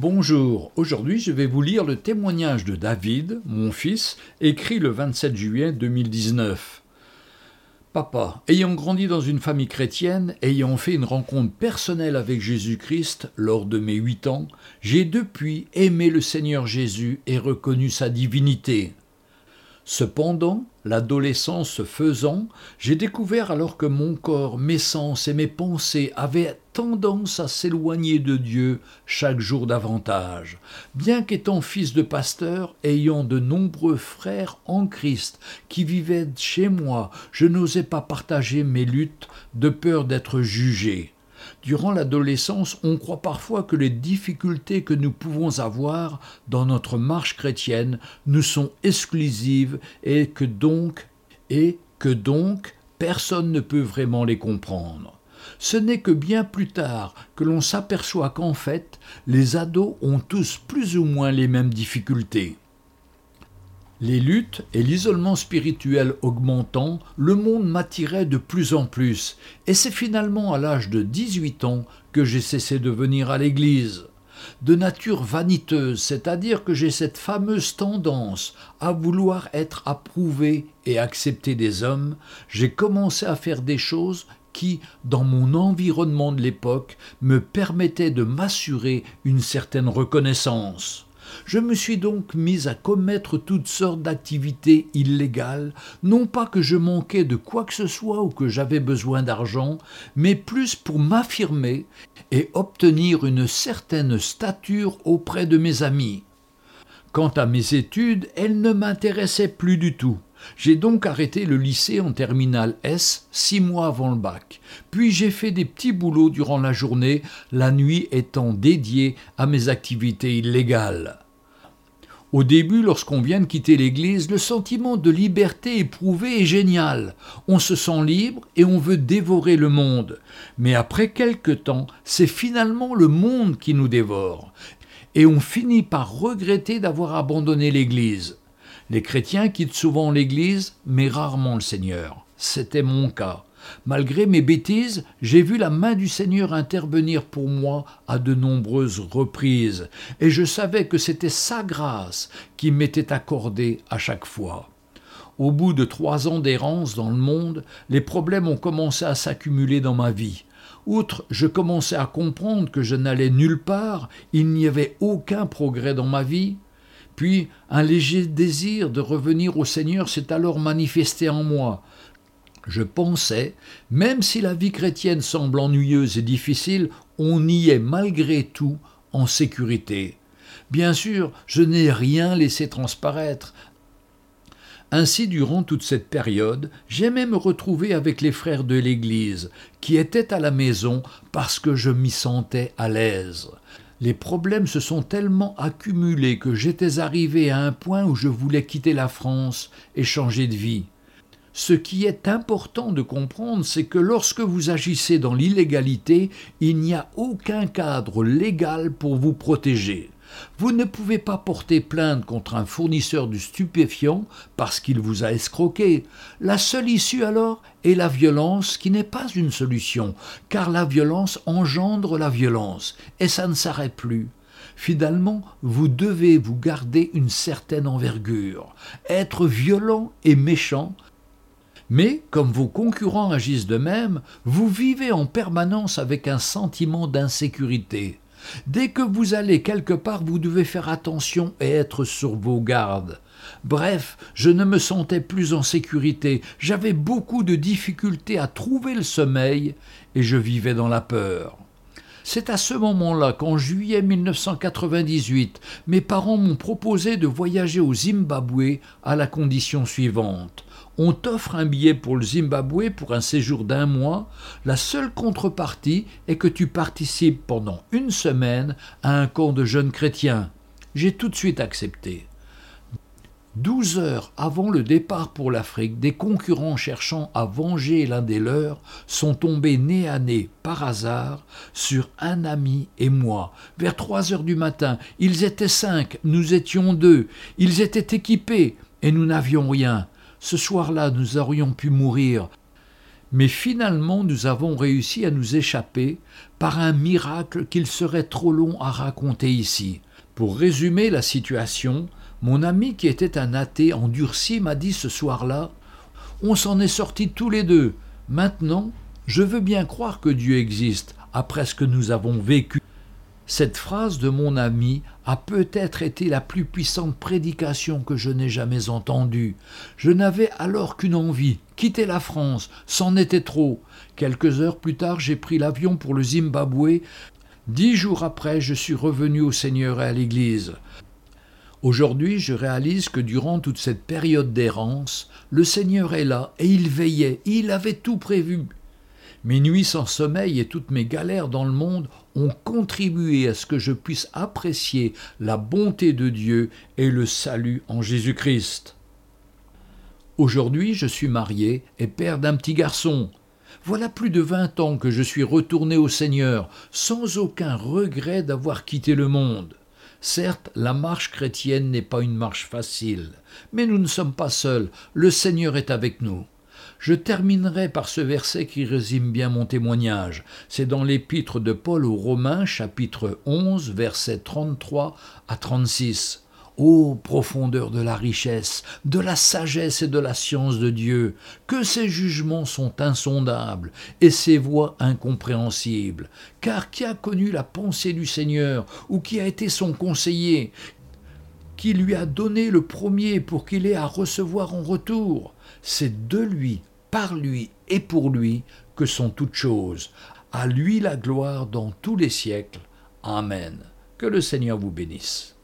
Bonjour, aujourd'hui je vais vous lire le témoignage de David, mon fils, écrit le 27 juillet 2019. Papa, ayant grandi dans une famille chrétienne, ayant fait une rencontre personnelle avec Jésus-Christ lors de mes huit ans, j'ai depuis aimé le Seigneur Jésus et reconnu sa divinité. Cependant, l'adolescence faisant, j'ai découvert alors que mon corps, mes sens et mes pensées avaient tendance à s'éloigner de Dieu chaque jour davantage. Bien qu'étant fils de pasteur, ayant de nombreux frères en Christ qui vivaient chez moi, je n'osais pas partager mes luttes de peur d'être jugé. Durant l'adolescence, on croit parfois que les difficultés que nous pouvons avoir dans notre marche chrétienne nous sont exclusives et que donc et que donc personne ne peut vraiment les comprendre. Ce n'est que bien plus tard que l'on s'aperçoit qu'en fait, les ados ont tous plus ou moins les mêmes difficultés. Les luttes et l'isolement spirituel augmentant, le monde m'attirait de plus en plus, et c'est finalement à l'âge de 18 ans que j'ai cessé de venir à l'église. De nature vaniteuse, c'est-à-dire que j'ai cette fameuse tendance à vouloir être approuvé et accepté des hommes, j'ai commencé à faire des choses qui, dans mon environnement de l'époque, me permettaient de m'assurer une certaine reconnaissance. Je me suis donc mis à commettre toutes sortes d'activités illégales, non pas que je manquais de quoi que ce soit ou que j'avais besoin d'argent, mais plus pour m'affirmer et obtenir une certaine stature auprès de mes amis. Quant à mes études, elles ne m'intéressaient plus du tout. J'ai donc arrêté le lycée en terminale S six mois avant le bac. Puis j'ai fait des petits boulots durant la journée, la nuit étant dédiée à mes activités illégales. Au début, lorsqu'on vient de quitter l'Église, le sentiment de liberté éprouvé est génial. On se sent libre et on veut dévorer le monde. Mais après quelque temps, c'est finalement le monde qui nous dévore. Et on finit par regretter d'avoir abandonné l'Église. Les chrétiens quittent souvent l'Église, mais rarement le Seigneur. C'était mon cas. Malgré mes bêtises, j'ai vu la main du Seigneur intervenir pour moi à de nombreuses reprises, et je savais que c'était sa grâce qui m'était accordée à chaque fois. Au bout de trois ans d'errance dans le monde, les problèmes ont commencé à s'accumuler dans ma vie. Outre, je commençais à comprendre que je n'allais nulle part, il n'y avait aucun progrès dans ma vie. Puis un léger désir de revenir au Seigneur s'est alors manifesté en moi. Je pensais, même si la vie chrétienne semble ennuyeuse et difficile, on y est malgré tout en sécurité. Bien sûr, je n'ai rien laissé transparaître. Ainsi, durant toute cette période, j'aimais me retrouver avec les frères de l'Église, qui étaient à la maison parce que je m'y sentais à l'aise. Les problèmes se sont tellement accumulés que j'étais arrivé à un point où je voulais quitter la France et changer de vie. Ce qui est important de comprendre, c'est que lorsque vous agissez dans l'illégalité, il n'y a aucun cadre légal pour vous protéger. Vous ne pouvez pas porter plainte contre un fournisseur de stupéfiants parce qu'il vous a escroqué. La seule issue alors est la violence qui n'est pas une solution, car la violence engendre la violence, et ça ne s'arrête plus. Finalement, vous devez vous garder une certaine envergure. Être violent et méchant, mais, comme vos concurrents agissent de même, vous vivez en permanence avec un sentiment d'insécurité. Dès que vous allez quelque part, vous devez faire attention et être sur vos gardes. Bref, je ne me sentais plus en sécurité, j'avais beaucoup de difficultés à trouver le sommeil, et je vivais dans la peur. C'est à ce moment-là qu'en juillet 1998, mes parents m'ont proposé de voyager au Zimbabwe à la condition suivante. On t'offre un billet pour le Zimbabwe pour un séjour d'un mois. La seule contrepartie est que tu participes pendant une semaine à un camp de jeunes chrétiens. J'ai tout de suite accepté. Douze heures avant le départ pour l'Afrique, des concurrents cherchant à venger l'un des leurs sont tombés nez à nez, par hasard, sur un ami et moi. Vers trois heures du matin, ils étaient cinq, nous étions deux. Ils étaient équipés, et nous n'avions rien. Ce soir-là, nous aurions pu mourir. Mais finalement, nous avons réussi à nous échapper par un miracle qu'il serait trop long à raconter ici. Pour résumer la situation, mon ami qui était un athée endurci m'a dit ce soir-là On s'en est sortis tous les deux. Maintenant, je veux bien croire que Dieu existe, après ce que nous avons vécu. Cette phrase de mon ami a peut-être été la plus puissante prédication que je n'ai jamais entendue. Je n'avais alors qu'une envie, quitter la France, c'en était trop. Quelques heures plus tard, j'ai pris l'avion pour le Zimbabwe. Dix jours après, je suis revenu au Seigneur et à l'Église. Aujourd'hui, je réalise que durant toute cette période d'errance, le Seigneur est là et il veillait, il avait tout prévu. Mes nuits sans sommeil et toutes mes galères dans le monde ont contribué à ce que je puisse apprécier la bonté de Dieu et le salut en Jésus-Christ. Aujourd'hui, je suis marié et père d'un petit garçon. Voilà plus de vingt ans que je suis retourné au Seigneur, sans aucun regret d'avoir quitté le monde. Certes, la marche chrétienne n'est pas une marche facile, mais nous ne sommes pas seuls, le Seigneur est avec nous. Je terminerai par ce verset qui résume bien mon témoignage. C'est dans l'épître de Paul aux Romains, chapitre 11, versets 33 à 36. Ô profondeur de la richesse, de la sagesse et de la science de Dieu, que ses jugements sont insondables et ses voies incompréhensibles. Car qui a connu la pensée du Seigneur, ou qui a été son conseiller, qui lui a donné le premier pour qu'il ait à recevoir en retour C'est de lui, par lui et pour lui que sont toutes choses. À lui la gloire dans tous les siècles. Amen. Que le Seigneur vous bénisse.